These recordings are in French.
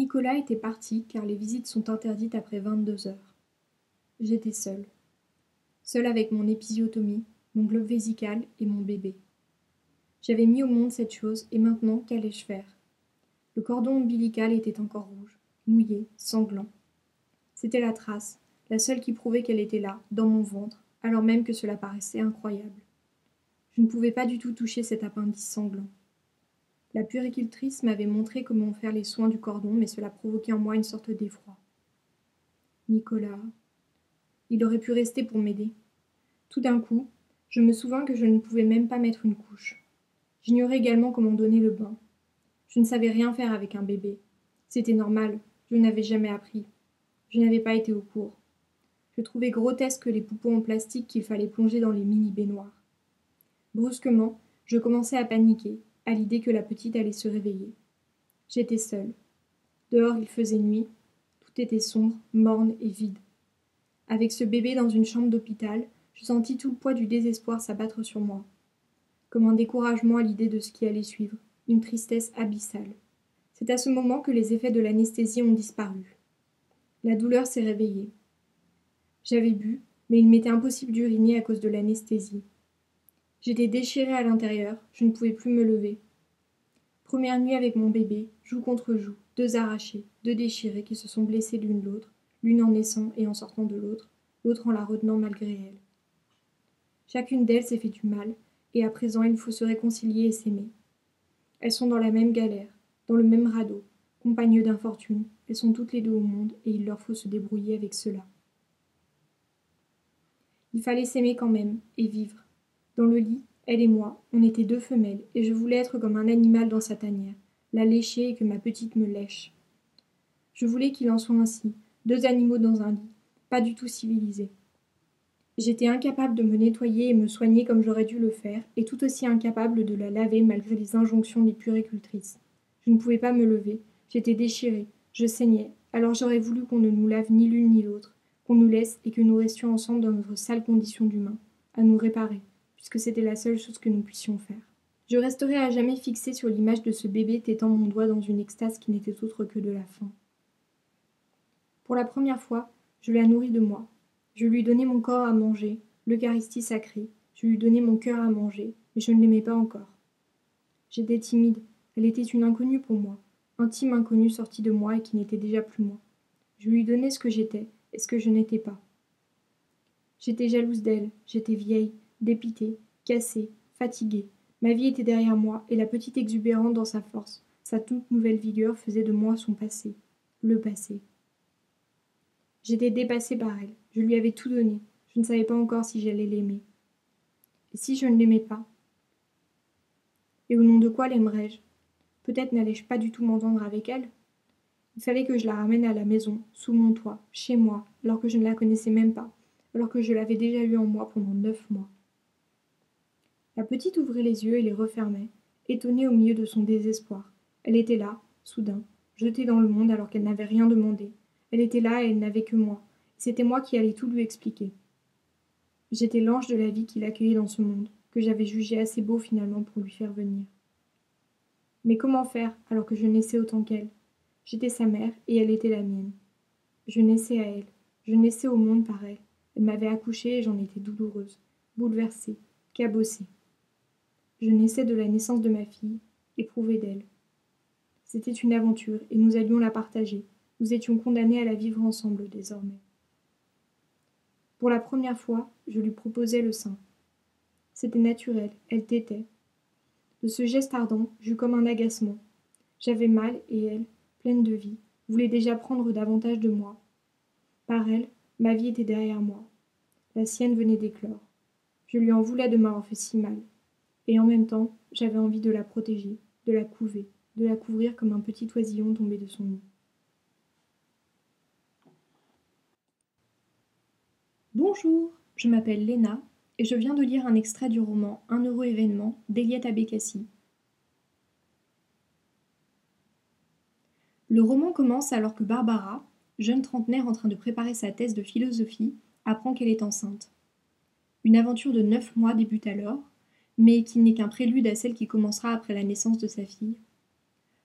Nicolas était parti car les visites sont interdites après vingt-deux heures. J'étais seule. Seule avec mon épisiotomie, mon globe vésical et mon bébé. J'avais mis au monde cette chose et maintenant qu'allais-je faire? Le cordon ombilical était encore rouge, mouillé, sanglant. C'était la trace, la seule qui prouvait qu'elle était là, dans mon ventre, alors même que cela paraissait incroyable. Je ne pouvais pas du tout toucher cet appendice sanglant. La puéricultrice m'avait montré comment faire les soins du cordon, mais cela provoquait en moi une sorte d'effroi. Nicolas. Il aurait pu rester pour m'aider. Tout d'un coup, je me souvins que je ne pouvais même pas mettre une couche. J'ignorais également comment donner le bain. Je ne savais rien faire avec un bébé. C'était normal, je n'avais jamais appris. Je n'avais pas été au cours. Je trouvais grotesque les poupons en plastique qu'il fallait plonger dans les mini-baignoires. Brusquement, je commençais à paniquer, à l'idée que la petite allait se réveiller. J'étais seule. Dehors il faisait nuit, tout était sombre, morne et vide. Avec ce bébé dans une chambre d'hôpital, je sentis tout le poids du désespoir s'abattre sur moi. Comme un découragement à l'idée de ce qui allait suivre, une tristesse abyssale. C'est à ce moment que les effets de l'anesthésie ont disparu. La douleur s'est réveillée. J'avais bu, mais il m'était impossible d'uriner à cause de l'anesthésie. J'étais déchirée à l'intérieur, je ne pouvais plus me lever. Première nuit avec mon bébé, joue contre joue, deux arrachés, deux déchirés qui se sont blessés l'une l'autre, l'une en naissant et en sortant de l'autre, l'autre en la retenant malgré elle. Chacune d'elles s'est fait du mal, et à présent il faut se réconcilier et s'aimer. Elles sont dans la même galère, dans le même radeau, compagnes d'infortune, elles sont toutes les deux au monde, et il leur faut se débrouiller avec cela. Il fallait s'aimer quand même, et vivre. Dans le lit, elle et moi, on était deux femelles, et je voulais être comme un animal dans sa tanière, la lécher et que ma petite me lèche. Je voulais qu'il en soit ainsi, deux animaux dans un lit, pas du tout civilisés. J'étais incapable de me nettoyer et me soigner comme j'aurais dû le faire, et tout aussi incapable de la laver malgré les injonctions des puricultrices. Je ne pouvais pas me lever, j'étais déchirée, je saignais, alors j'aurais voulu qu'on ne nous lave ni l'une ni l'autre, qu'on nous laisse et que nous restions ensemble dans notre sale condition d'humain, à nous réparer puisque c'était la seule chose que nous puissions faire. Je resterai à jamais fixée sur l'image de ce bébé tétant mon doigt dans une extase qui n'était autre que de la faim. Pour la première fois, je la nourris de moi. Je lui donnai mon corps à manger, l'Eucharistie sacrée, je lui donnai mon cœur à manger, mais je ne l'aimais pas encore. J'étais timide, elle était une inconnue pour moi, intime inconnue sortie de moi et qui n'était déjà plus moi. Je lui donnais ce que j'étais et ce que je n'étais pas. J'étais jalouse d'elle, j'étais vieille, dépitée, cassée, fatiguée. Ma vie était derrière moi, et la petite exubérante dans sa force, sa toute nouvelle vigueur faisait de moi son passé, le passé. J'étais dépassée par elle, je lui avais tout donné, je ne savais pas encore si j'allais l'aimer. Et si je ne l'aimais pas? Et au nom de quoi l'aimerais-je? Peut-être n'allais-je pas du tout m'entendre avec elle? Il fallait que je la ramène à la maison, sous mon toit, chez moi, alors que je ne la connaissais même pas, alors que je l'avais déjà eue en moi pendant neuf mois. La petite ouvrait les yeux et les refermait, étonnée au milieu de son désespoir. Elle était là, soudain, jetée dans le monde alors qu'elle n'avait rien demandé. Elle était là et elle n'avait que moi. C'était moi qui allais tout lui expliquer. J'étais l'ange de la vie qui l'accueillait dans ce monde, que j'avais jugé assez beau finalement pour lui faire venir. Mais comment faire alors que je naissais autant qu'elle? J'étais sa mère et elle était la mienne. Je naissais à elle, je naissais au monde par elle. Elle m'avait accouchée et j'en étais douloureuse, bouleversée, cabossée. Je naissais de la naissance de ma fille, éprouvée d'elle. C'était une aventure, et nous allions la partager. Nous étions condamnés à la vivre ensemble désormais. Pour la première fois, je lui proposai le sein. C'était naturel, elle tétait. De ce geste ardent, j'eus comme un agacement. J'avais mal, et elle, pleine de vie, voulait déjà prendre davantage de moi. Par elle, ma vie était derrière moi. La sienne venait d'éclore. Je lui en voulais de m'avoir fait si mal et en même temps j'avais envie de la protéger, de la couver, de la couvrir comme un petit oisillon tombé de son nid. Bonjour, je m'appelle Léna et je viens de lire un extrait du roman Un heureux événement d'Eliette Abécassi. Le roman commence alors que Barbara, jeune trentenaire en train de préparer sa thèse de philosophie, apprend qu'elle est enceinte. Une aventure de neuf mois débute alors, mais qui n'est qu'un prélude à celle qui commencera après la naissance de sa fille.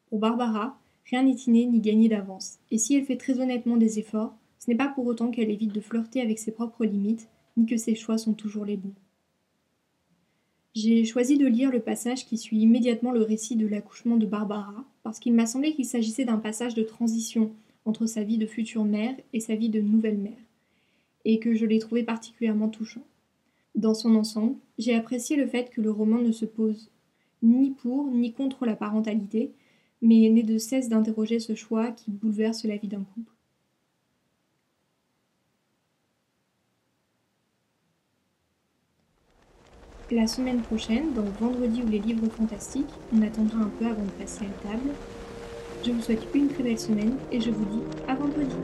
Pour Barbara, Rien n'est inné ni gagné d'avance, et si elle fait très honnêtement des efforts, ce n'est pas pour autant qu'elle évite de flirter avec ses propres limites, ni que ses choix sont toujours les bons. J'ai choisi de lire le passage qui suit immédiatement le récit de l'accouchement de Barbara, parce qu'il m'a semblé qu'il s'agissait d'un passage de transition entre sa vie de future mère et sa vie de nouvelle mère, et que je l'ai trouvé particulièrement touchant. Dans son ensemble, j'ai apprécié le fait que le roman ne se pose ni pour ni contre la parentalité, mais n'est de cesse d'interroger ce choix qui bouleverse la vie d'un couple. La semaine prochaine, dans Vendredi ou les livres fantastiques, on attendra un peu avant de passer à table. Je vous souhaite une très belle semaine et je vous dis à vendredi.